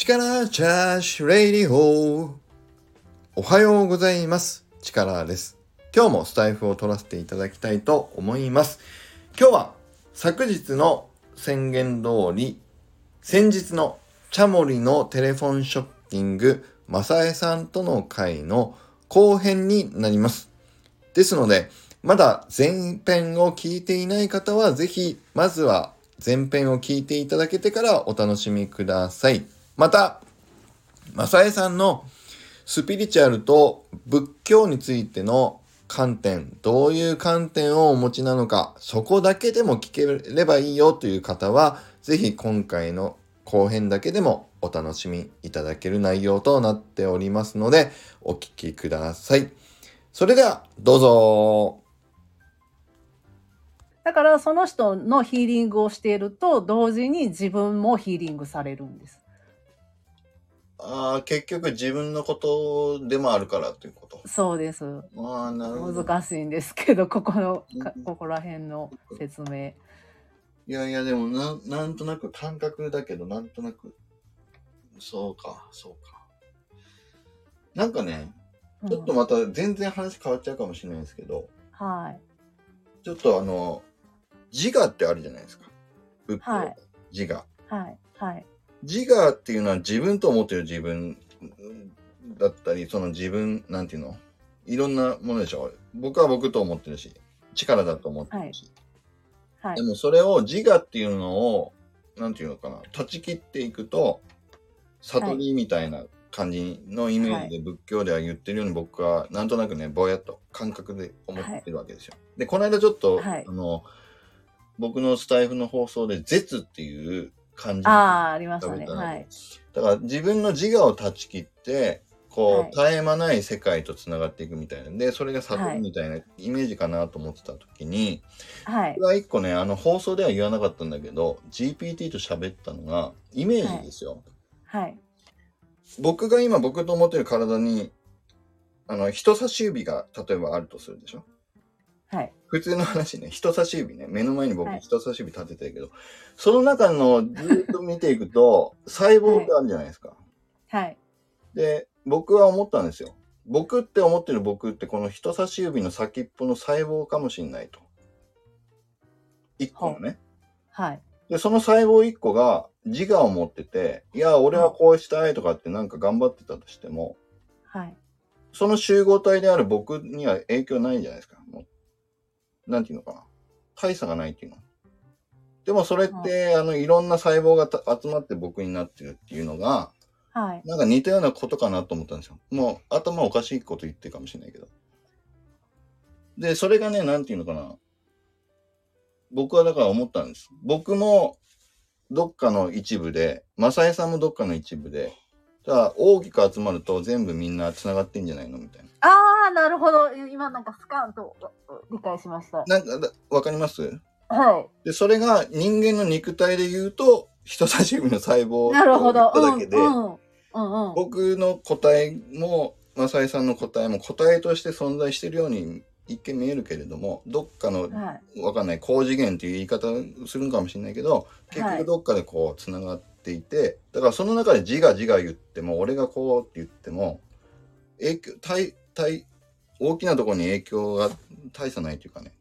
力チャーシュレイディホーおはようございます。力です。今日もスタイフを取らせていただきたいと思います。今日は昨日の宣言通り、先日のチャモリのテレフォンショッキング、マサエさんとの会の後編になります。ですので、まだ前編を聞いていない方は、ぜひ、まずは前編を聞いていただけてからお楽しみください。また、マサエさんのスピリチュアルと仏教についての観点、どういう観点をお持ちなのか、そこだけでも聞ければいいよという方は、ぜひ今回の後編だけでもお楽しみいただける内容となっておりますので、お聞きください。それでは、どうぞ。だからその人のヒーリングをしていると同時に自分もヒーリングされるんです。ああ、結局自分のことでもあるからということ。そうです。ああ、なるほど。難しいんですけどここのここら辺の説明。いやいや、でもなん、なんとなく感覚だけど、なんとなく、そうか、そうか。なんかね、ちょっとうんまた全然話変わっちゃうかもしれないですけど、はいちょっとあの、自我ってあるじゃないですか。仏教、はい自我。はいはい自我っていうのは自分と思ってる自分だったり、その自分、なんていうの？いろんなものでしょ？僕は僕と思ってるし、力だと思ってるし。はい。でもそれを自我っていうのを、なんていうのかな、断ち切っていくと、悟りみたいな感じのイメージで仏教では言ってるように僕はなんとなくね、ぼやっと感覚で思ってるわけですよ。で、この間ちょっと、はい。あの、僕のスタイフの放送で絶っていう感じああありましたね。はい。だから自分の自我を断ち切って、こう、はい。絶え間ない世界とつながっていくみたいな。で、それが悟りみたいなイメージかなと思ってた時に、はい。これは一個ね、あの放送では言わなかったんだけど、GPT と喋ったのが、イメージですよ。はい。僕が今僕と思ってる体に、あの、人差し指が例えばあるとするでしょ？はい普通の話ね、人差し指ね、目の前に僕はい人差し指立ててるけど、その中のずーっと見ていくと、細胞ってあるじゃないですか。はいで、僕は思ったんですよ。僕って思ってる僕ってこの人差し指の先っぽの細胞かもしんないと。一個のね。はいで、その細胞一個が自我を持ってて、いや、俺はこうしたいとかってなんか頑張ってたとしても、はいその集合体である僕には影響ないんじゃないですか。もうなんていうのかな。大差がないっていうの。でもそれって、あの、いろんな細胞がた集まって僕になってるっていうのが、はいなんか似たようなことかなと思ったんですよ。もう頭おかしいこと言ってるかもしれないけど。で、それがね、なんていうのかな。僕はだから思ったんです。僕もどっかの一部で、マサエさんもどっかの一部で、だから大きく集まると全部みんな繋がってんじゃないのみたいな。ああなるほど。今なんかスカンと理解しました。なんかだ、わかります？はい。で、それが人間の肉体で言うと、人差し指の細胞なるほどと言っただけで、うんうんうん。うん僕の答えもマサイさんの答えも答えとして存在しているように一見見えるけれどもどっかのはい。わかんない高次元っていう言い方するんかもしれないけど結はい。局どっかでこうつながっていてだからその中で自我自我言っても俺がこうって言っても影響大大大きなところに影響が大差ないというかね。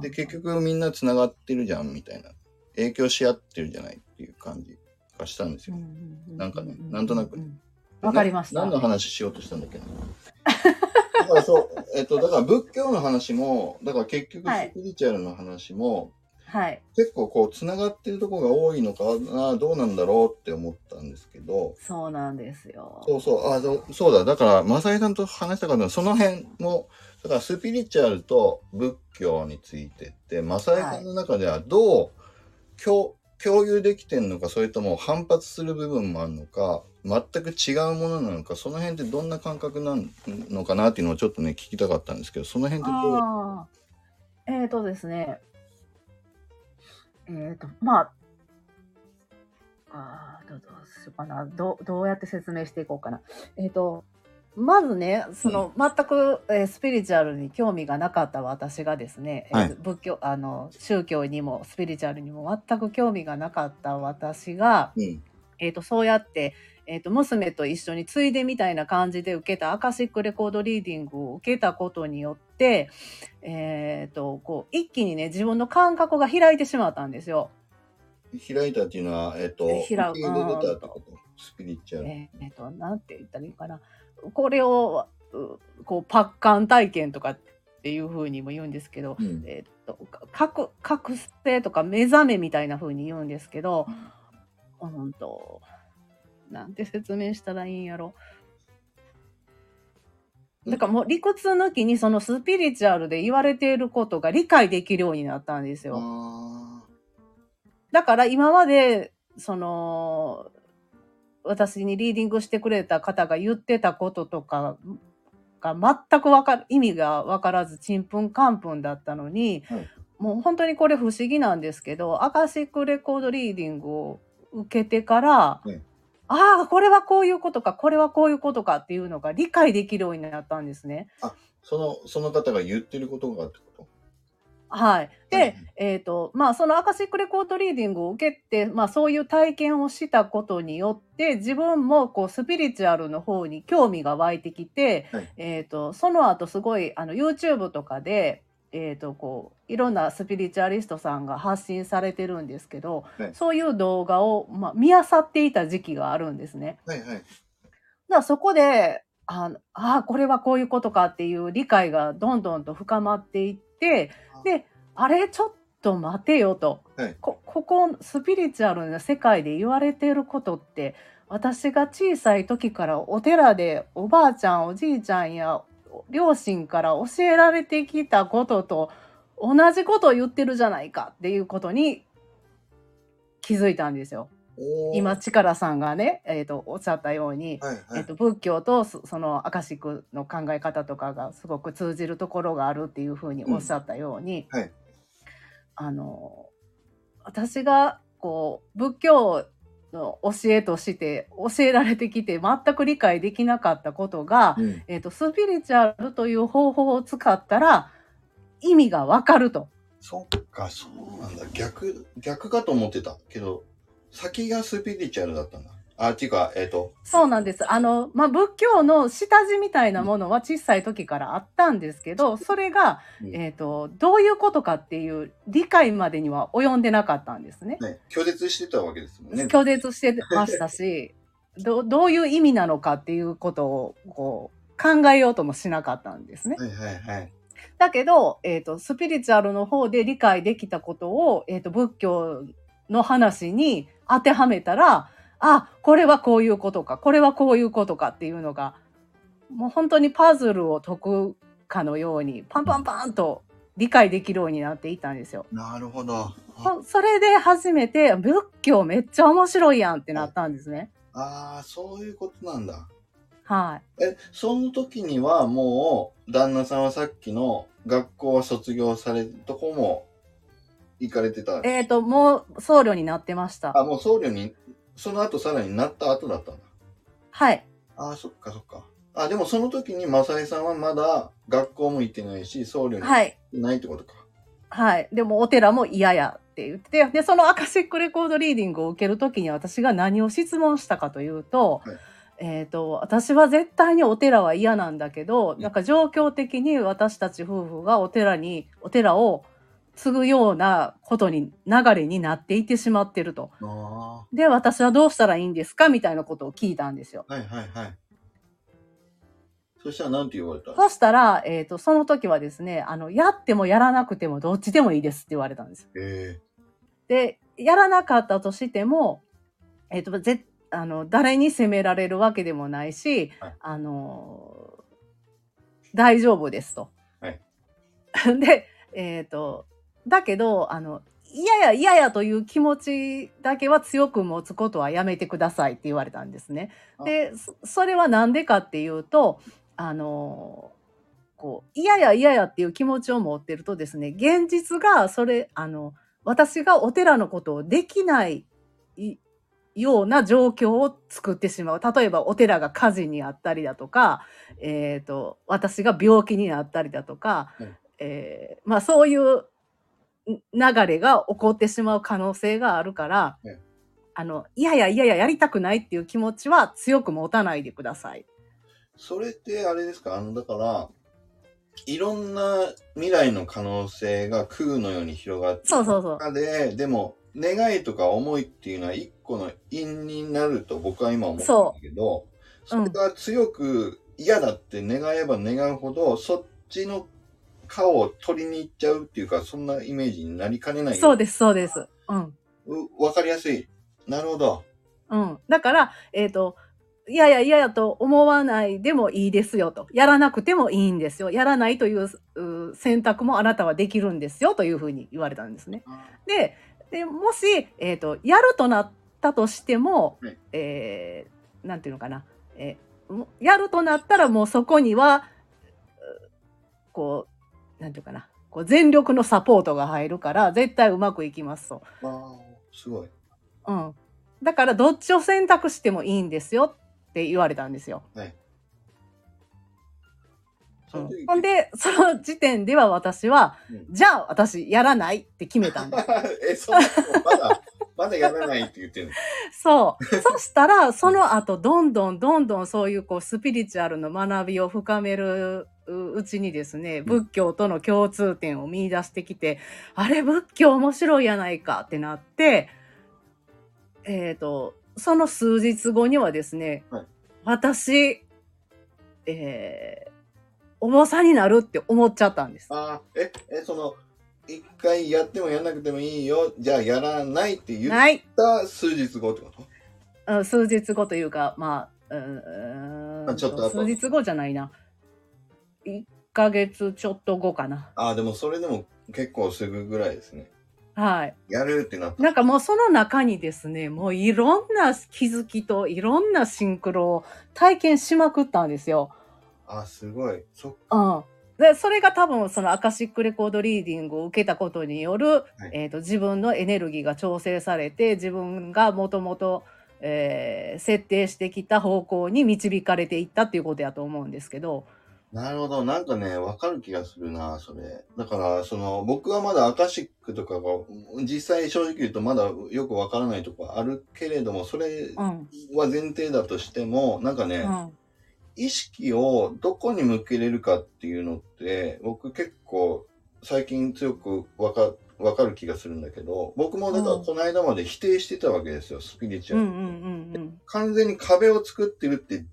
で結局みんなつながってるじゃんみたいな。影響し合ってるじゃないっていう感じがしたんですよ。なんかねなんとなく。ねわかりました。な何の話しようとしたんだっけな。だからそう、えっと、だから仏教の話も、だから結局はい。スピリチュアルの話も、はい。結構こう、つながってるところが多いのかな、どうなんだろうって思ったんですけど、そうなんですよ。そうそう、あどそうだ、だから、マサイさんと話したかったのは、その辺も、だからスピリチュアルと仏教についてって、マサイさんの中ではどう共共有できてんのか、それとも反発する部分もあるのか、全く違うものなのか、その辺ってどんな感覚なのかなっていうのをちょっとね、聞きたかったんですけど、その辺ってどうえっ、ー、とですねえっ、ー、とまああーどうしようかな。どうどうやって説明していこうかな。えっ、とまずねその、全く、えースピリチュアルに興味がなかった私がですね、えーはい。仏教あの宗教にもスピリチュアルにも全く興味がなかった私がうん。えっ、と、そうやって、えっ、と、娘と一緒についでみたいな感じで受けたアカシックレコードリーディングを受けたことによって、えっ、と、こう、一気にね、自分の感覚が開いてしまったんですよ。開いたっていうのは、えっ、と、え開受け入れれたってことスピリチュアル。えっ、と、なんて言ったらいいかな。これを、うこう、パッカン体験とかっていう風にも言うんですけど、うんえっ、と、か覚、覚醒とか目覚めみたいな風に言うんですけど、うんと、なんて説明したらいいんやろ。だからもう理屈抜きにそのスピリチュアルで言われていることが理解できるようになったんですよ。あだから今まで、その、私にリーディングしてくれた方が言ってたこととかが全くわかる、意味がわからず、ちんぷんかんぷんだったのに、はいもう本当にこれ不思議なんですけど、アカシックレコードリーディングを受けてから、はいああ、これはこういうことか、これはこういうことかっていうのが理解できるようになったんですね。ーその、その方が言ってることがってこと？はい。で、はいえっ、と、まあ、そのアカシックレコードリーディングを受けて、まあ、そういう体験をしたことによって、自分も、こう、スピリチュアルの方に興味が湧いてきて、はいえっ、と、その後、すごい、あの、YouTube とかで、えっ、と、こう、いろんなスピリチュアリストさんが発信されてるんですけど、はいそういう動画を、まあ、見漁っていた時期があるんですね。はいはい。だからそこで、あのあー、これはこういうことかっていう理解がどんどんと深まっていって、で、あれ、ちょっと待てよと。はいこここ、スピリチュアルな世界で言われていることって、私が小さい時からお寺でおばあちゃん、おじいちゃんや両親から教えられてきたことと同じことを言ってるじゃないかっていうことに気づいたんですよ。今、力さんがね、えっ、と、おっしゃったように、はいはい。えっと、仏教とそそのアカシックの考え方とかがすごく通じるところがあるっていうふうにおっしゃったように、うんはいあの私がこう仏教の教えとして教えられてきて全く理解できなかったことが、うんえっとスピリチュアルという方法を使ったら意味がわかると。そっか、そうなんだ。逆、逆かと思ってたけど、先がスピリチュアルだったんだ。あ、っていうか、えっ、と、そうなんです。あの、まあ、仏教の下地みたいなものは小さい時からあったんですけど、それが、うんえっ、と、どういうことかっていう理解までには及んでなかったんですね。ね、拒絶してたわけですもんね。拒絶してましたし、どどういう意味なのかっていうことを、こう、考えようともしなかったんですね。はいはいはい。だけど、えっ、と、スピリチュアルの方で理解できたことを、えっ、と、仏教の話に当てはめたら、あ、これはこういうことか、これはこういうことかっていうのが、もう本当にパズルを解くかのように、パンパンパンと理解できるようになっていたんですよ。なるほど。それで初めて、仏教めっちゃ面白いやんってなったんですね。あー、そういうことなんだ。はい。え、その時にはもう、旦那さんはさっきの学校は卒業されるとこも行かれてた。えっ、と、もう僧侶になってました。あ、もう僧侶に、その後さらになった後だったんだ。はい。あー、そっかそっか。あ、でもその時にマサイさんはまだ学校も行ってないし、僧侶に行っはい。てないってことか。はい。でも、お寺も嫌やって言って、で、そのアカシックレコードリーディングを受けるときに私が何を質問したかというと、はいえっ、と、私は絶対にお寺は嫌なんだけど、んなんか状況的に私たち夫婦がお寺に、お寺を継ぐようなことに、流れになっていってしまってると。あで、私はどうしたらいいんですかみたいなことを聞いたんですよ。あ。はいはいはい。そしたら何て言われた？そしたら、えっ、と、その時はですね、あの、やってもやらなくてもどっちでもいいですって言われたんですで、やらなかったとしても、えっ、と、ぜあの、誰に責められるわけでもないし、はいあの、大丈夫ですと。はい で、えっ、と、だけど、あの、嫌や嫌やという気持ちだけは強く持つことはやめてくださいって言われたんですね。で、そそれはなんでかっていうと、あの、こう、嫌や嫌やっていう気持ちを持ってるとですね、現実がそれ、あの、私がお寺のことをできないいような状況を作ってしまう。例えばお寺が火事にあったりだとか、えっ、と、私が病気になったりだとか、うんえーまあそういうん流れが起こってしまう可能性があるから、うんあの、いやいやいやいややりたくないっていう気持ちは強く持たないでください。それってあれですか？あの、だから、いろんな未来の可能性が空のように広がってそうそうそう。中で、でも、願いとか思いっていうのは一個の因になると僕は今思うんだけど、そうんれが強く嫌だって願えば願うほど、そっちの顔を取りに行っちゃうっていうか、そんなイメージになりかねない。そうです、そうです。うん。うわかりやすい。なるほど。うん。だから、えっ、と、いやいやいややと思わないでもいいですよと。やらなくてもいいんですよ。やらないというう選択もあなたはできるんですよというふうに言われたんですね。で、でもし、えっ、と、やるとなったとしても、はいえーなんていうのかな。えーもやるとなったらもうそこには、うこう、なんていうかな。こう全力のサポートが入るから、絶対うまくいきますと。ああ、すごい。うん。だから、どっちを選択してもいいんですよって言われたんですよ。うんその時ほんで、その時点では私は、うんじゃあ私やらないって決めたんです。え、そんなのまだ、まだやらないって言ってるの？そう。そしたら、その後、どんどんどんどんそういうこうスピリチュアルの学びを深めるううちにですね、仏教との共通点を見出してきて、あれ、仏教面白いやないかってなって、えっ、と、その数日後にはですね、はい私、えーお坊さんになるって思っちゃったんです。ああ、え、え、その、一回やってもやらなくてもいいよ、じゃあやらないって言っはい。た数日後ってこと？うん数日後というか、まあ、うーんあちょっと後数日後じゃないな。1ヶ月ちょっと後かな。ああ、でもそれでも結構すぐぐらいですね。はい。やるってなった。なんかもうその中にですね、もういろんな気づきといろんなシンクロを体験しまくったんですよ。あ、すごい。そっうん。で、それが多分そのアカシックレコードリーディングを受けたことによる、えっ、と、自分のエネルギーが調整されて、自分がもともと、えー設定してきた方向に導かれていったっていうことやと思うんですけど、なるほど。なんかね、わかる気がするな、それ。だから、その、僕はまだアカシックとかが、実際正直言うとまだよくわからないとこあるけれども、それうん。は前提だとしても、なんかね、うん。意識をどこに向けれるかっていうのって、僕結構最近強くわか、わかる気がするんだけど、僕もだからうんこの間まで否定してたわけですよ、スピリチュアル。完全に壁を作ってるって、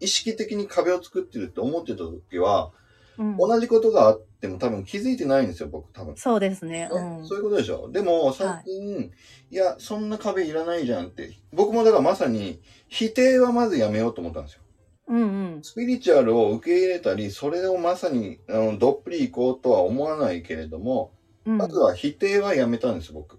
意識的に壁を作ってるって思ってた時は、うん。うん、同じことがあっても多分気づいてないんですよ、僕多分。そうですね。ねうん。そういうことでしょでも最近、い、や、そんな壁いらないじゃんって。僕もだからまさに否定はまずやめようと思ったんですよ。うんうん。スピリチュアルを受け入れたり、それをまさにあのどっぷり行こうとは思わないけれども、うんまずは否定はやめたんです、僕。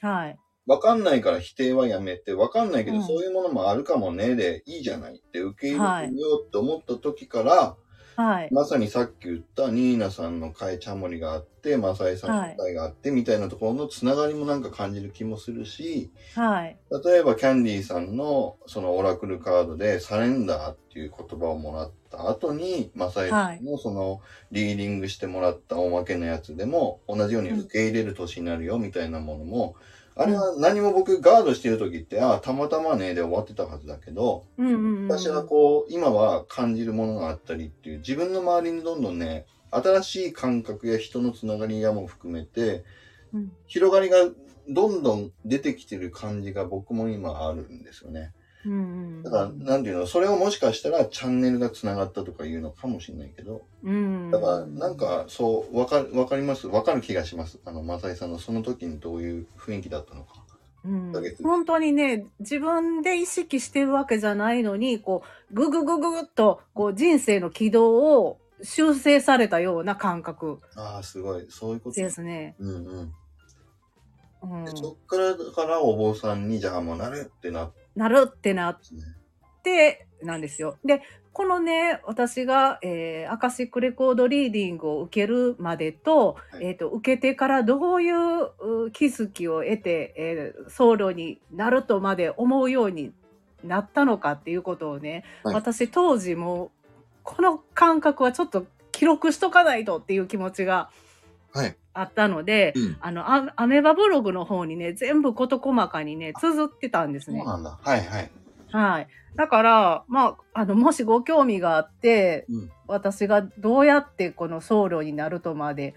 はい。わかんないから否定はやめて、わかんないけど、うんそういうものもあるかもね、でいいじゃないって受け入れてみようって思った時から、はい。まさにさっき言ったニーナさんの会、チャモリがあって、マサイさんの会があって、みたいなところのつながりもなんか感じる気もするし、はい。例えばキャンディーさんのそのオラクルカードでサレンダーっていう言葉をもらった後に、マサイさんのそのリーディングしてもらったおまけのやつでも同じように受け入れる年になるよみたいなものも、あれは何も僕ガードしてる時って、ああ、たまたまねで終わってたはずだけど、うんうんうん。私はこう、今は感じるものがあったりっていう、自分の周りにどんどんね、新しい感覚や人のつながりやも含めて、うん広がりがどんどん出てきてる感じが僕も今あるんですよね。うんうん。だから、なんていうの、それをもしかしたらチャンネルがつながったとかいうのかもしれないけど、うん。だから、なんか、そう、わかる、わかります？わかる気がします。あの、マサイさんのその時にどういう雰囲気だったのか。うん本当にね、自分で意識してるわけじゃないのに、こう、ぐぐぐぐっと、こう、人生の軌道を修正されたような感覚ああ、すごい。そういうこと。ですね。うんうん。うんで、そっから、だからお坊さんに、じゃあもうなるってなっなるってなってなんですよ。で、このね、私が、えーアカシックレコードリーディングを受けるまでと、はいえっ、と、受けてからどういうう気づきを得て、えー僧侶になるとまで思うようになったのかっていうことをね、はい私当時もこの感覚はちょっと記録しとかないとっていう気持ちがはい。あったので、うん。あの、アアメバブログの方にね、全部事細かにね、綴ってたんですね。そうなんだ。はいはい。はい。だから、まあ、あの、もしご興味があって、うん。私がどうやってこの僧侶になるとまで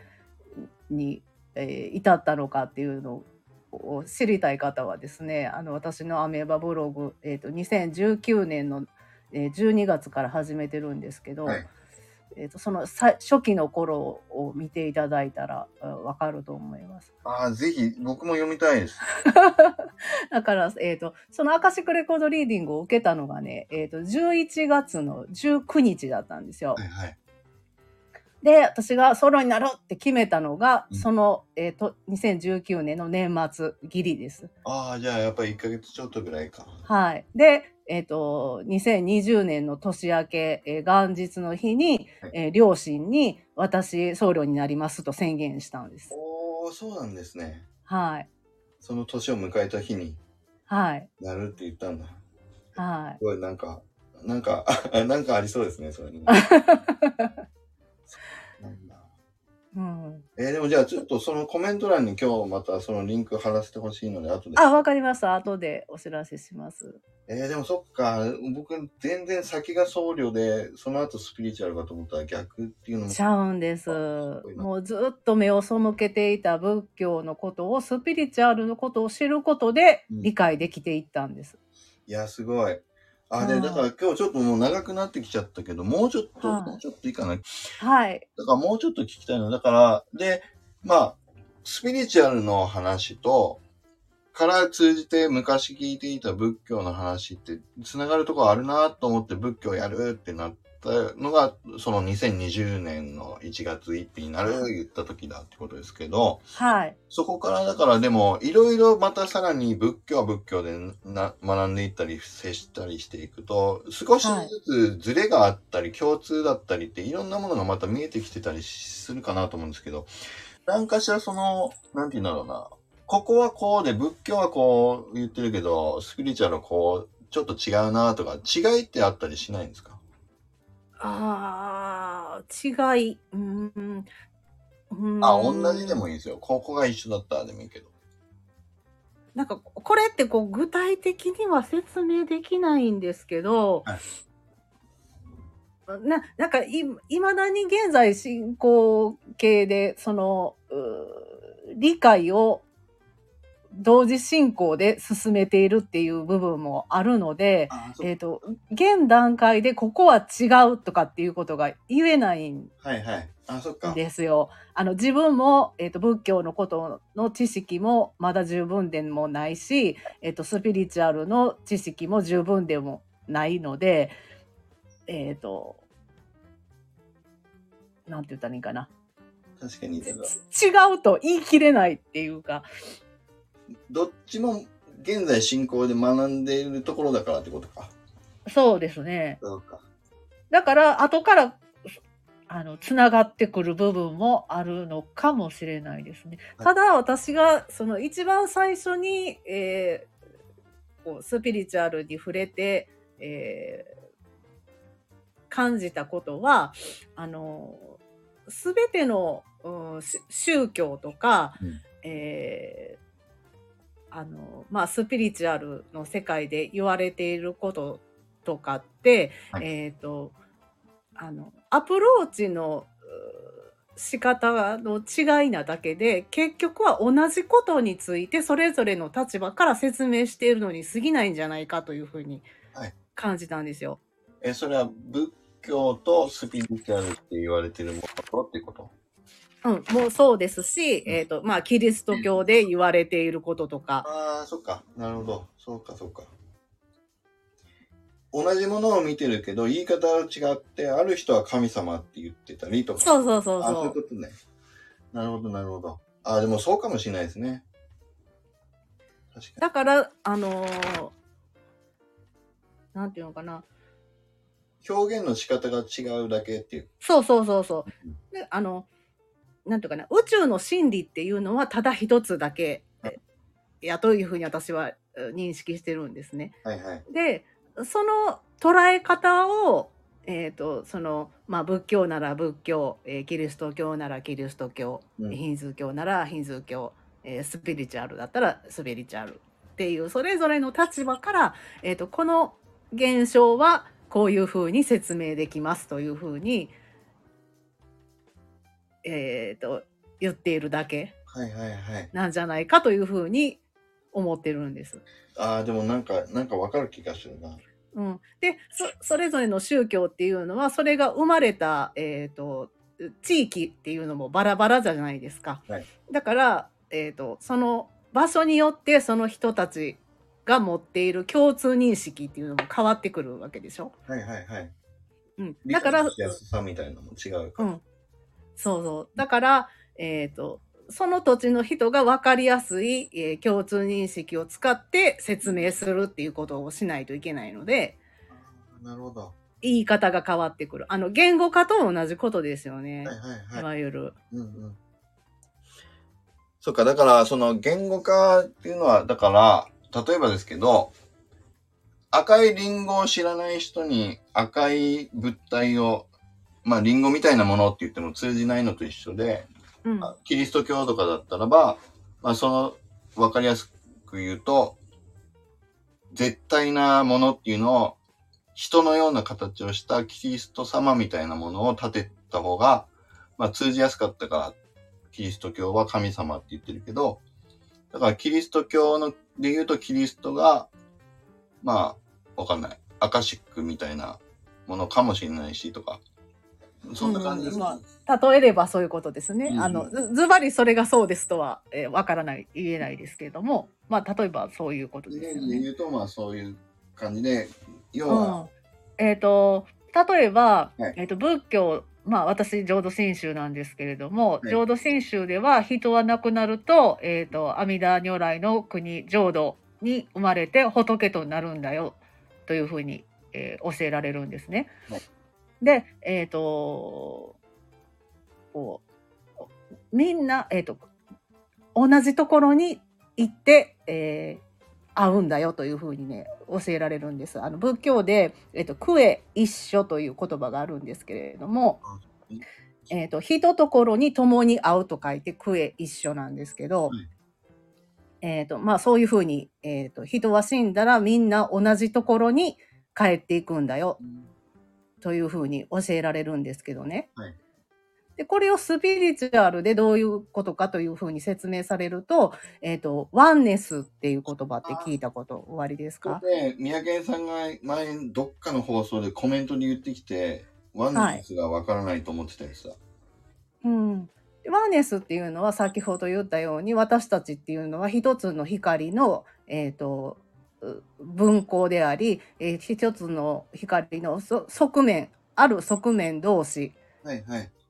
に、えー至ったのかっていうのを知りたい方はですね、あの、私のアメーバブログ、えっ、と、2019年の、えー12月から始めてるんですけど、はい。えっ、と、そのさ初期の頃を見ていただいたらあわかると思います。ああ、ぜひ、僕も読みたいです。だから、えっ、と、そのアカシックレコードリーディングを受けたのがね、えっ、と、11月の19日だったんですよは。いはい。で、私がソロになるって決めたのが、うんその、えっ、と、2019年の年末ギリです。ああ、じゃあやっぱり1ヶ月ちょっとぐらいか。はい。で、えっ、と、2020年の年明け、えー元日の日に、はいえー両親に私、僧侶になりますと宣言したんです。おー、そうなんですね。はい。その年を迎えた日にはい。なるって言ったんだ。はい。すごい、なんか、なんか、なんかありそうですね、それに。うん、えーでもじゃあちょっとそのコメント欄に今日またそのリンク貼らせてほしいので後で。あ、わかりました。後でお知らせします。えーでもそっか、僕全然先が僧侶で、その後スピリチュアルかと思ったら逆っていうのも。ちゃうんです。もうずっと目を背けていた仏教のことを、スピリチュアルのことを知ることでうん理解できていったんです。いや、すごい。あ、で、はいだから今日ちょっともう長くなってきちゃったけど、もうちょっと、はいもうちょっといいかな？はい。だからもうちょっと聞きたいの。だから、で、まあ、スピリチュアルの話と、から通じて昔聞いていた仏教の話って、つながるところあるなと思って仏教やるってなったのが、その2020年の1月1日になる言った時だってことですけど、はい。そこからだからでも、いろいろまたさらに仏教は仏教でな学んでいったり、接したりしていくと、少しずつズレがあったり、共通だったりっていろんなものがまた見えてきてたりするかなと思うんですけど、何かしらその、なんて言うんだろうな、ここはこうで、仏教はこう言ってるけど、スピリチュアルはこう、ちょっと違うなとか、違いってあったりしないんですか？ああ、違い。うーん。うーんあ、同じでもいいですよ。ここが一緒だったらでもいいけど。なんか、これってこう、具体的には説明できないんですけど、はいな、なんかい、いまだに現在進行形で、その、理解を同時進行で進めているっていう部分もあるので、えっ、と、現段階でここは違うとかっていうことが言えないんはいはい。あ、そっか。ですよ。あの自分も、えー、と仏教のことの知識もまだ十分でもないし、えー、とスピリチュアルの知識も十分でもないのでえっ、となんて言ったらいいかな確かに。違うと言い切れないっていうかどっちも現在進行で学んでいるところだからってことか。そうですねそうか。だから後からあのつながってくる部分もあるのかもしれないですね。はいただ私がその一番最初に、えーこうスピリチュアルに触れて、えー感じたことはあの全ての、うんし宗教とか、うんえーあのまあ、スピリチュアルの世界で言われていることとかって、はい。えっ、とあのアプローチのう仕方の違いなだけで結局は同じことについてそれぞれの立場から説明しているのに過ぎないんじゃないかというふうにはい。感じたんですよ。え、それは仏教とスピリチュアルって言われてるものとってこと？うん、もうそうですし、えっ、と、まあ、キリスト教で言われていることとか、ああ、そっか。なるほど。そうか、そうか。同じものを見てるけど、言い方は違って、ある人は神様って言ってたりとか。そうそうそうあ、そそういうことね。なるほど、なるほど。あ、でもそうかもしれないですね。確かだから、あのーなんていうのかな。に。表現の仕方が違うだけっていう。そうそうそうそう。で、あの、なんていうかな、宇宙の真理っていうのはただ一つだけえやというふうに私はえ認識してるんですね。はいはい。で、その捉え方を、えー、とその、まあ、仏教なら仏教、えーキリスト教ならキリスト教、うんヒンズー教ならヒンズー教、えースピリチュアルだったらスピリチュアルっていうそれぞれの立場から、えー、とこの現象はこういうふうに説明できますというふうに、えー、と言っているだけはいはいはい。なんじゃないかというふうに思ってるんです。ああ、でもなんか、なんかわかる気がするな。うん、でそそれぞれの宗教っていうのはそれが生まれた、えー、と地域っていうのもバラバラじゃないですか。はいだから、えー、とその場所によってその人たちが持っている共通認識っていうのも変わってくるわけでしょ。はいはいはい。うん、だから、理解しやすさみたいなのも違うから。うん、そうそうだから、えー、とその土地の人が分かりやすい、えー共通認識を使って説明するっていうことをしないといけないので。なるほど。は言い方が変わってくる。あの、言語化と同じことですよね。いはいいはい。わゆる。うんうん。そっか、だから、その言語化っていうのは、だから、例えばですけど、赤いリンゴを知らない人に赤い物体を、まあ、リンゴみたいなものって言っても通じないのと一緒で、うん。あキリスト教とかだったらば、まあ、その、わかりやすく言うと、絶対なものっていうのを、人のような形をしたキリスト様みたいなものを立てた方が、まあ、通じやすかったから、キリスト教は神様って言ってるけど、だからキリスト教ので言うとキリストが、まあ、わかんない。アカシックみたいなものかもしれないしとか、そんな感じですね。うんま例えればそういうことですね。うんあの、ずずばりそれがそうですとは、えーわからない、言えないですけれども、まあ、例えばそういうことですよね。言うと、まあそういう感じで、要うは、ん。えっ、と、例えば、はいえっ、と、仏教、まあ、私、浄土真宗なんですけれども、はい浄土真宗では人は亡くなると、えっ、と、阿弥陀如来の国、浄土に生まれて仏となるんだよ、というふうに、えー教えられるんですね。はいで、えっ、と、こう、みんな、えっ、と、同じところに行って、えー会うんだよというふうにね教えられるんです。あの仏教で、えっと、クエ一緒という言葉があるんですけれども、えっと、人ところに共に会うと書いてクエ一緒なんですけど、はいえっとまあ、そういうふうに、えっと、人は死んだらみんな同じところに帰っていくんだよというふうに教えられるんですけどね。はいでこれをスピリチュアルでどういうことかというふうに説明されると、えっ、と、ワンネスっていう言葉って聞いたことおありですか？で、三宅さんが前、どっかの放送でコメントで言ってきて、ワンネスがわからないと思ってたりさ。うん。でワンネスっていうのは先ほど言ったように私たちっていうのは一つの光の、えっ、と、う分光であり、えー一つの光のそ側面、ある側面同士。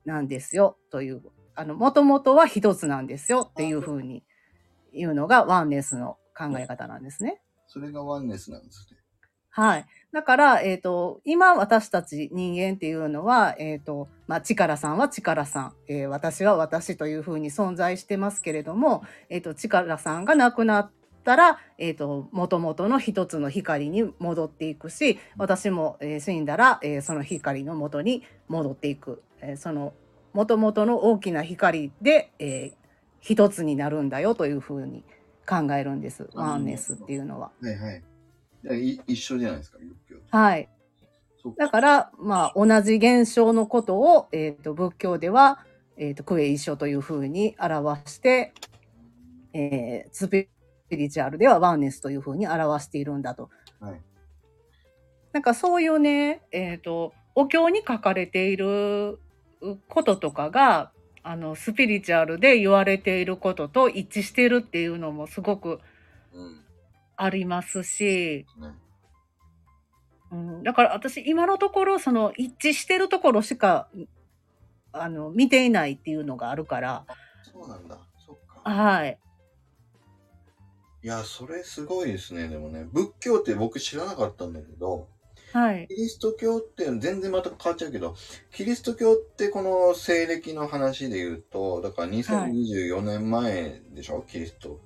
なんですよという、あの、もともとは一つなんですよっていうふうに言うのがワンネスの考え方なんですね。それがワンネスなんですね。はい。だから、えっ、と、今私たち人間っていうのは、えっ、と、まあ、力さんは力さん、えー私は私というふうに存在してますけれども、えっ、と、力さんが亡くなったら、えっ、と、元々の一つの光に戻っていくし、私も、えー死んだら、えーその光の元に戻っていく。えーその、元々の大きな光で、えー一つになるんだよというふうに考えるんです。ワンネスっていうのは。はいはい。い一緒じゃないですか、仏教。はい。だから、まあ、同じ現象のことを、えっ、と、仏教では、えっ、と、クエ一緒というふうに表して、えースピリチュアルではワンネスというふうに表しているんだと。はいなんかそういうね、えっ、と、お経に書かれていることとかが、あの、スピリチュアルで言われていることと一致してるっていうのもすごくうん。ありますし、ね。うん、だから私今のところその一致してるところしかあの見ていないっていうのがあるからそうなんだ。そっか。はいいや、それすごいですね。でもね、仏教って僕知らなかったんだけど、はいキリスト教って全然また変わっちゃうけど、キリスト教ってこの西暦の話で言うと、だから2024年前でしょ、キリスト。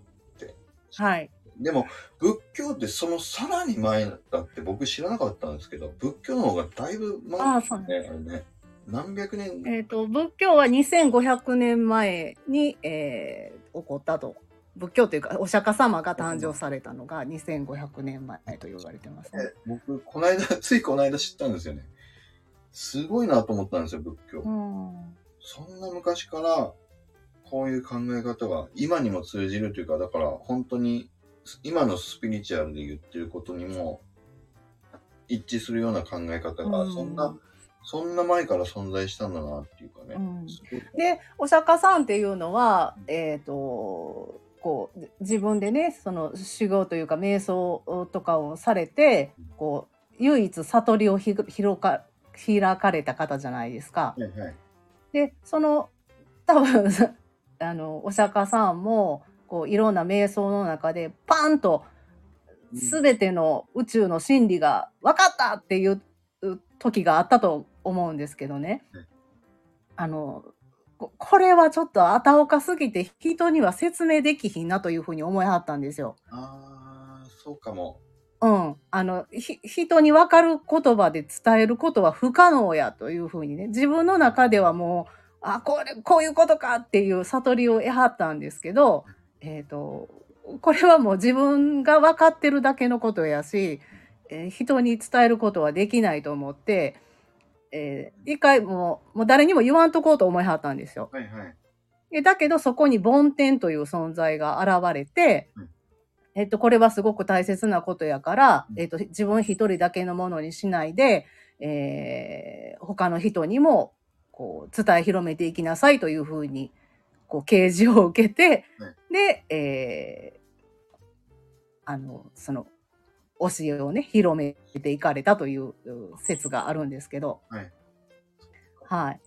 はいでも、仏教ってそのさらに前だって僕知らなかったんですけど、仏教の方がだいぶ前ああ、ですそうなんね、あれね。何百年、えっ、と、仏教は2500年前に、えー起こったと。仏教というか、お釈迦様が誕生されたのが2500年前と言われてますね。え僕、この間、ついこの間知ったんですよね。すごいなと思ったんですよ、仏教。うん。そんな昔から、こういう考え方が今にも通じるというか、だから本当に今のスピリチュアルで言ってることにも一致するような考え方が、うんそんな、そんな前から存在したんだなっていうかね。うんで、お釈迦さんっていうのは、えっ、と、こう、自分でね、その修行というか瞑想とかをされて、こう、唯一悟りをひ広か開かれた方じゃないですか。はいはい。で、その、多分、あの、お釈迦さんも、こう、いろんな瞑想の中で、パンと、すべての宇宙の真理が分かったっていう時があったと思うんですけどねうん。あの、ここれはちょっとあたおかすぎて人には説明できひんなというふうに思いはったんですよ。ああ、そうかも。うん。あの、ひ人に分かる言葉で伝えることは不可能やというふうにね、自分の中ではもう、あ、これ、こういうことかっていう悟りを得はったんですけど、えっ、と、これはもう自分が分かってるだけのことやし、えー人に伝えることはできないと思って、えー一回もう、もう誰にも言わんとこうと思いはったんですよ。はいはい。でだけどそこに梵天という存在が現れて、うんえっと、これはすごく大切なことやから、うんえっと、自分一人だけのものにしないで、えー他の人にも、こう、伝え広めていきなさいというふうに、こう、啓示を受けて、で、えーあの、その、教えをね、広めていかれたというう説があるんですけど、はい。はい。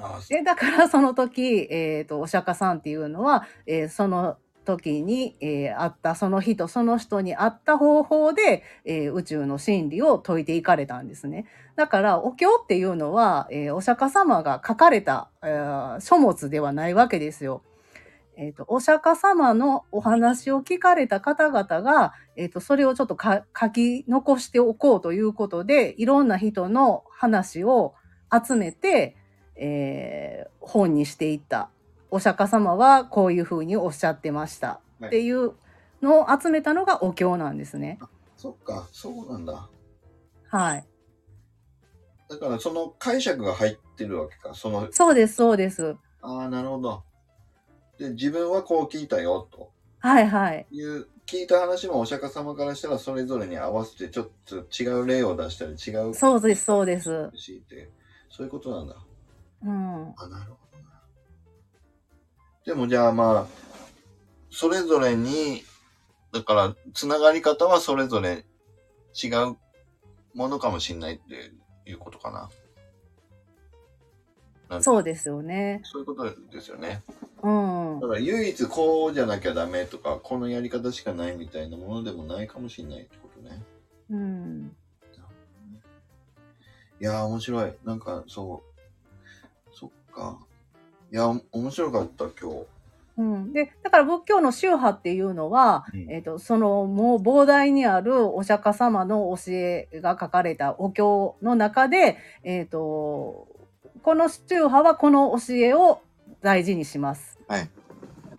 あで、だからその時、えっ、と、お釈迦さんっていうのは、えーその時に、えーあったその人、その人に合った方法で、えー宇宙の真理を説いていかれたんですね。だから、お経っていうのは、えーお釈迦様が書かれた、えー書物ではないわけですよ。えっ、と、お釈迦様のお話を聞かれた方々が、えっ、と、それをちょっとか書き残しておこうということで、いろんな人の話を集めて、えー本にしていった。お釈迦様はこういうふうにおっしゃってました。はいっていうのを集めたのがお経なんですね。そっか、そうなんだ。はい。だからその解釈が入ってるわけか。その、そうです、そうです。ああ、なるほど。で、自分はこう聞いたよ、とはいはい。いう、聞いた話もお釈迦様からしたらそれぞれに合わせてちょっと違う例を出したり違うそうです、そうです。て、そういうことなんだ。うん。あ、なるほどな。でもじゃあまあ、それぞれに、だから、つながり方はそれぞれ違うものかもしれないっていうことかな。そうですよね。そういうことですよね。うんだ。から唯一こうじゃなきゃダメとか、このやり方しかないみたいなものでもないかもしれないってことね。うん。いやー、面白い。なんか、そう。そっか。いや、お面白かった、今日。うん、でだから仏教の宗派っていうのは、うんえー、とそのもう膨大にあるお釈迦様の教えが書かれたお経の中で、えー、とこの宗派はこの教えを大事にします。はい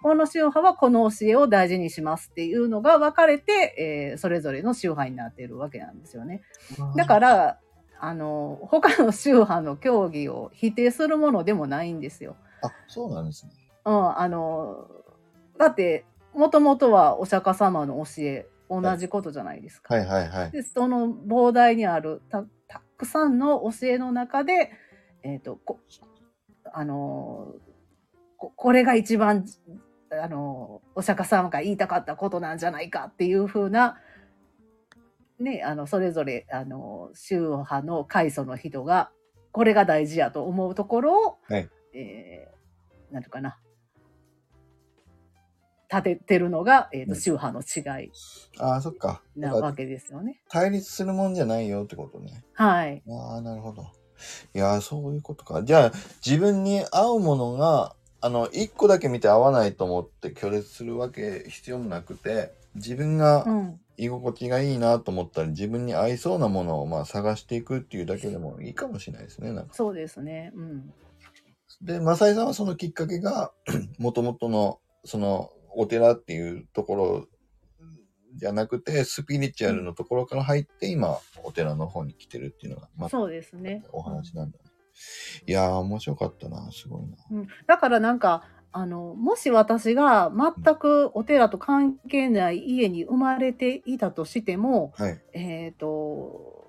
この宗派はこの教えを大事にしますっていうのが分かれて、えーそれぞれの宗派になっているわけなんですよね。だからあの他の宗派の教義を否定するものでもないんですよ。あ、そうなんですね。うん、あの、だって、もともとはお釈迦様の教え、同じことじゃないですか。はいはいはい。で、その膨大にあるたたくさんの教えの中で、えっ、と、こあのこ、これが一番、あの、お釈迦様が言いたかったことなんじゃないかっていうふうな、ね、あの、それぞれ、あの、宗派の開祖の人が、これが大事やと思うところを、はいえーなんていうかな、立ててるのが、えーとうん宗派の違いああ、そっか。なわけですよね。対立するもんじゃないよってことね。はい。ああ、なるほど。いやー、そういうことか。じゃあ、自分に合うものが、あの、一個だけ見て合わないと思って拒絶するわけ必要もなくて、自分がうん。居心地がいいなと思ったり、自分に合いそうなものをまあ探していくっていうだけでもいいかもしれないですね。なんかそうですね。うん。で、マサイさんはそのきっかけが、もともとの、その、お寺っていうところじゃなくて、スピリチュアルのところから入って、今、お寺の方に来てるっていうのが、まあ、そうですね。お話なんだね。いやー、面白かったな、すごいな。うん、だからなんかあのもし私が全くお寺と関係ない家に生まれていたとしてもはい。えっ、と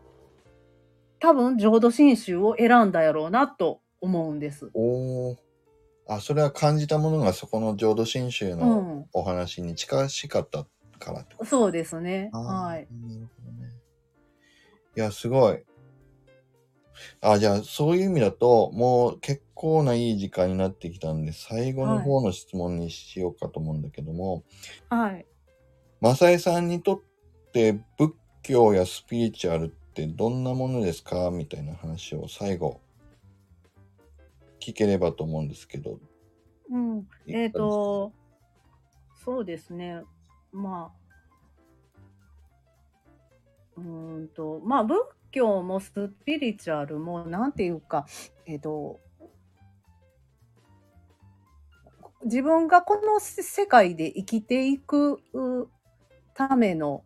多分浄土真宗を選んだやろうなと思うんです。おー。あ、それは感じたものがそこの浄土真宗うのん、お話に近しかったからってことそうですね。はい。なるほどね。いや、すごい。あ、じゃあ、そういう意味だと、もう結構ないい時間になってきたんで、最後の方の質問にしようかと思うんだけども、はい。マサイさんにとって仏教やスピリチュアルってどんなものですか？みたいな話を最後、聞ければと思うんですけど。うん。えっ、とそうですね。まあうーんとまあ仏教もスピリチュアルもなんていうかえっ、と自分がこの世界で生きていくうための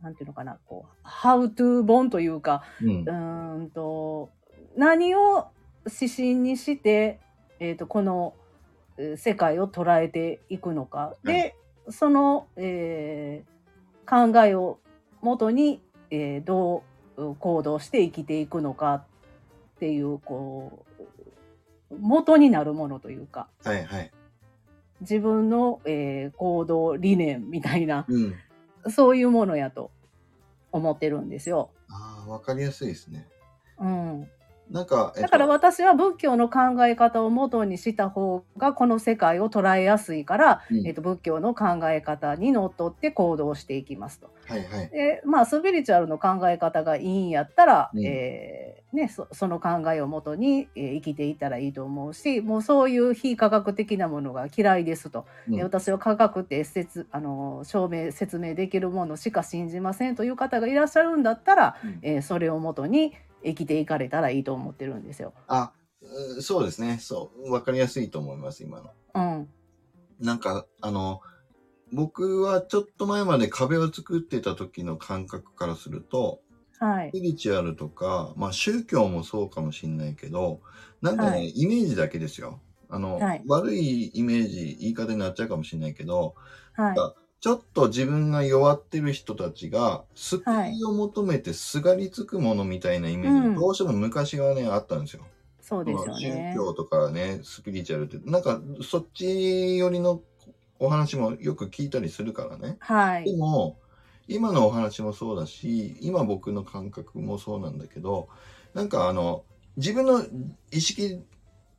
なんていうのかなこう How to 本というかうんう。ーんと何を指針にして、えー、とこのえー世界を捉えていくのか、でその、えー考えをもとに、えーどうう行動して生きていくのかっていうこう元になるものというかはいはい。自分の、えー行動理念みたいなうん。そういうものやと思ってるんですよ。ああ、わかりやすいですね。うんなんか、えっとだから私は仏教の考え方を元にした方がこの世界を捉えやすいから、うん。えっと仏教の考え方にのっとって行動していきますと。はいはい。でまあスピリチュアルの考え方がいいんやったら、うん。えーね、そその考えをもとに、えー生きていったらいいと思うしもうそういう非科学的なものが嫌いですと、うん。で私は科学って説あの証明説明できるものしか信じませんという方がいらっしゃるんだったら、うん。えーそれをもとに生きていかれたらいいと思ってるんですよ。あ、うんそうですね。そう。わかりやすいと思います、今の。うんなんか、あの、僕はちょっと前まで壁を作ってた時の感覚からすると、はいスピリチュアルとか、まあ宗教もそうかもしんないけど、なんかね、はいイメージだけですよ。あの、はい悪いイメージ、言い方になっちゃうかもしんないけど、はいちょっと自分が弱ってる人たちが、救いを求めてすがりつくものみたいなイメージ、うんどうしても昔はね、あったんですよ。そうですよ宗ね。教とかね、スピリチュアルって、なんかそっち寄りのお話もよく聞いたりするからね。ではい。も、今のお話もそうだし、今僕の感覚もそうなんだけど、なんかあの、自分の意識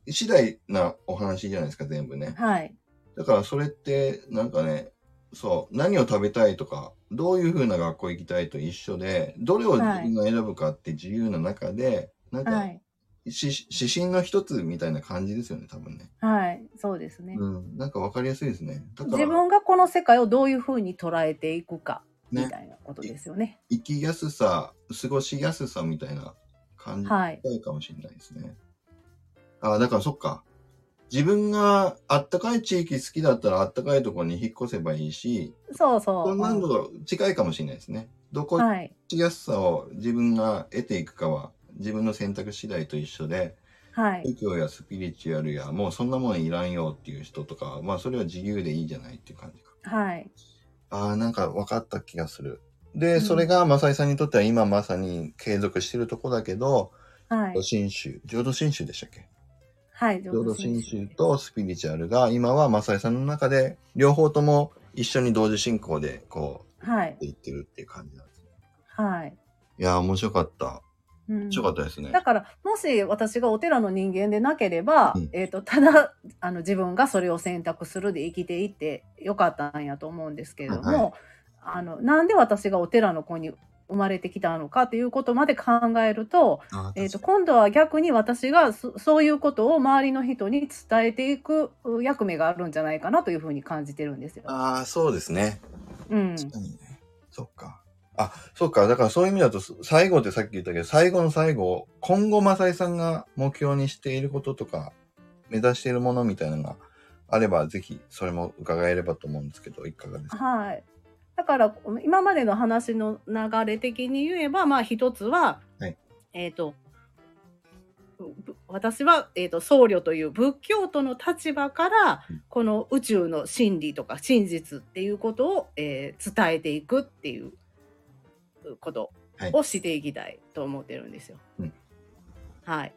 次第なお話じゃないですか、全部ね。はい。だからそれって、なんかね、そう、何を食べたいとか、どういう風な学校行きたいと一緒で、どれを自分が選ぶかって自由な中で、なんか、はい。し指針の一つみたいな感じですよね、多分ね。はい。そうですね。うん、なんかわかりやすいですね。だから、自分がこの世界をどういうふうに捉えていくか、みね、たいなことですよね。生きやすさ、過ごしやすさみたいな感じかもしれないですね。ああ、だからそっか。自分があったかい地域好きだったらあったかいところに引っ越せばいいし、そうそう。そんなのと近いかもしれないですね。どこはい。しやすさを自分が得ていくかは自分の選択次第と一緒で、はい。宗教やスピリチュアルやもうそんなものいらんよっていう人とか、まあそれは自由でいいじゃないっていう感じか。はい。ああ、なんか分かった気がする。で、うんそれがマサイさんにとっては今まさに継続してるとこだけど、はい。新宗、浄土真宗でしたっけ？はい。浄土真宗とスピリチュアルが今はマサイさんの中で両方とも一緒に同時進行でこはい。ういってるっていう感じなんですね。はい。いやー面白かった。うん面白かったですね。だからもし私がお寺の人間でなければ、うんえー、とただあの自分がそれを選択するで生きていってよかったんやと思うんですけれども、はいあのなんで私がお寺の子に生まれてきたのかということまで考えると,、えー、と今度は逆に私がそそういうことを周りの人に伝えていく役目があるんじゃないかなというふうに感じてるんですよ。あーそうですね。うん。確かにね。そっか。あ、そっか。だからそういう意味だと、最後ってさっき言ったけど、最後の最後、今後、マサイさんが目標にしていることとか、目指しているものみたいなのがあれば、ぜひ、それも伺えればと思うんですけど、いかがですか？はい。だから今までの話の流れ的に言えばまあ一つは、はい。えっ、とぶ私は、えー、と僧侶という仏教徒の立場からうん。この宇宙の真理とか真実っていうことを、えー伝えていくっていうことをしていきたいと思ってるんですよ。うん。はい、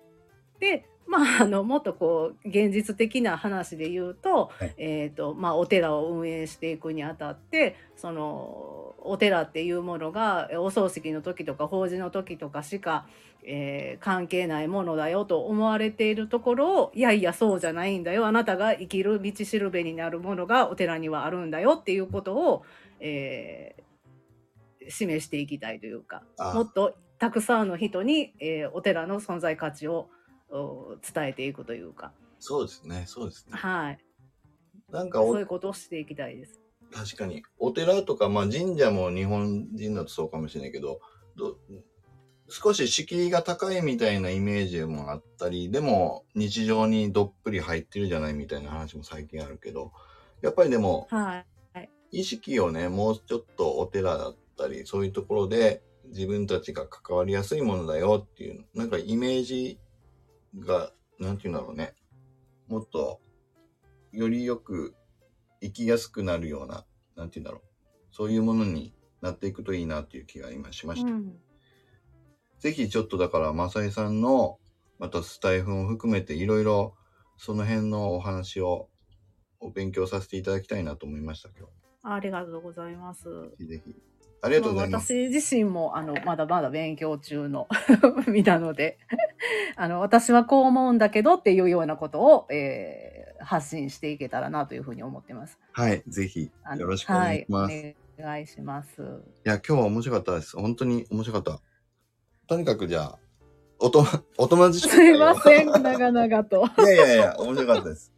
でまああのもっとこう現実的な話で言うと,、はい。えーとまあ、お寺を運営していくにあたってそのお寺っていうものがお葬式の時とか法事の時とかしか、えー関係ないものだよと思われているところをいやいやそうじゃないんだよ。あなたが生きる道しるべになるものがお寺にはあるんだよっていうことを、えー示していきたいというかあもっとたくさんの人に、えーお寺の存在価値をお伝えていくというか、そうですね、そうですね。はい、なんかおそういうことをしていきたいです。確かに。お寺とか、まあ、神社も日本人だとそうかもしれないけどど少し敷居が高いみたいなイメージもあったりでも日常にどっぷり入ってるじゃないみたいな話も最近あるけどやっぱりでもはい、意識をねもうちょっとお寺だったりそういうところで自分たちが関わりやすいものだよっていうなんかイメージがなんていうんだろうねもっとよりよく生きやすくなるようななんていうんだろうそういうものになっていくといいなっていう気が今しました。うんぜひちょっとだから、マサイさんの、またスタイフも含めていろいろその辺のお話をお勉強させていただきたいなと思いました、今ありがとうございます。日。ぜひぜひ。ありがとうございます。私自身もあのまだまだ勉強中の 身なので あの私はこう思うんだけどっていうようなことを、えー発信していけたらなというふうに思ってます。はい、ぜひよろしくお願いします。い、はい、お願いします。や、今日は面白かったです。本当に面白かった。とにかくじゃあ、おと、お友達紹すいません、長々と。いやいやいや、面白かったです。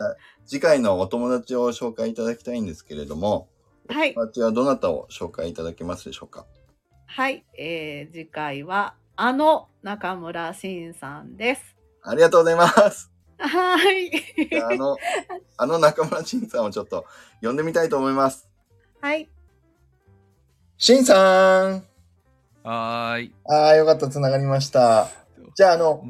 あ次回のお友達を紹介いただきたいんですけれども、はいお友達はどなたを紹介いただけますでしょうか？はい、えー次回はあの中村慎さんです。ありがとうございます。はい。ああの、あの中村慎さんをちょっと呼んでみたいと思います。はい。慎さんはーい。ああ、よかった、つながりました。じゃあ、あの、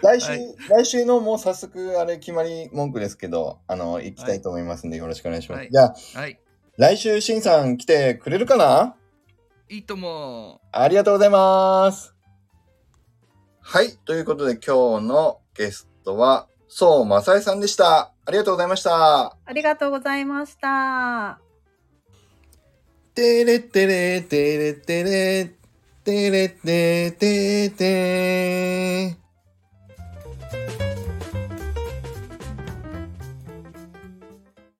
来週、はい来週のもう早速、あれ、決まり文句ですけど、あの、行きたいと思いますんで、よろしくお願いします。はいじゃあ、はい。来週、慎さん来てくれるかな？いいとも。ありがとうございます。はい。ということで今日のゲストは、そうまさえさんでした。ありがとうございました。ありがとうございました。てれてれてれてれてれててて